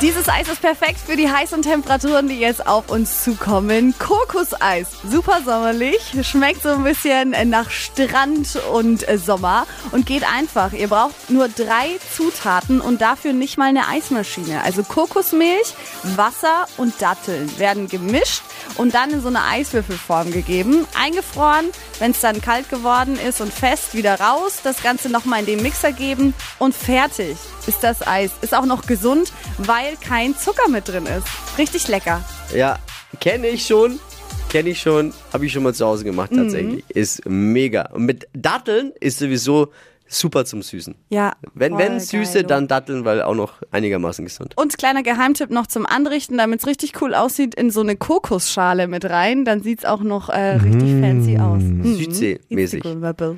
Dieses Eis ist perfekt für die heißen Temperaturen, die jetzt auf uns zukommen. Kokoseis, super sommerlich, schmeckt so ein bisschen nach Strand und äh, Sommer und geht einfach. Ihr braucht nur drei Zutaten und dafür nicht mal eine Eismaschine. Also Kokosmilch, Wasser und Datteln werden gemischt und dann in so eine Eiswürfelform gegeben. Eingefroren, wenn es dann kalt geworden ist und fest, wieder raus. Das Ganze nochmal in den Mixer geben und fertig ist das Eis. Ist auch noch gesund, weil kein Zucker mit drin ist. Richtig lecker. Ja, kenne ich schon. Kenne ich schon. Habe ich schon mal zu Hause gemacht tatsächlich. Ist mega. Und mit Datteln ist sowieso super zum Süßen. Ja. Wenn, wenn Süße, geil. dann Datteln, weil auch noch einigermaßen gesund. Und kleiner Geheimtipp noch zum Anrichten, damit es richtig cool aussieht, in so eine Kokosschale mit rein. Dann sieht es auch noch äh, richtig fancy aus. Mhm. Südsee-mäßig. Instagrammable.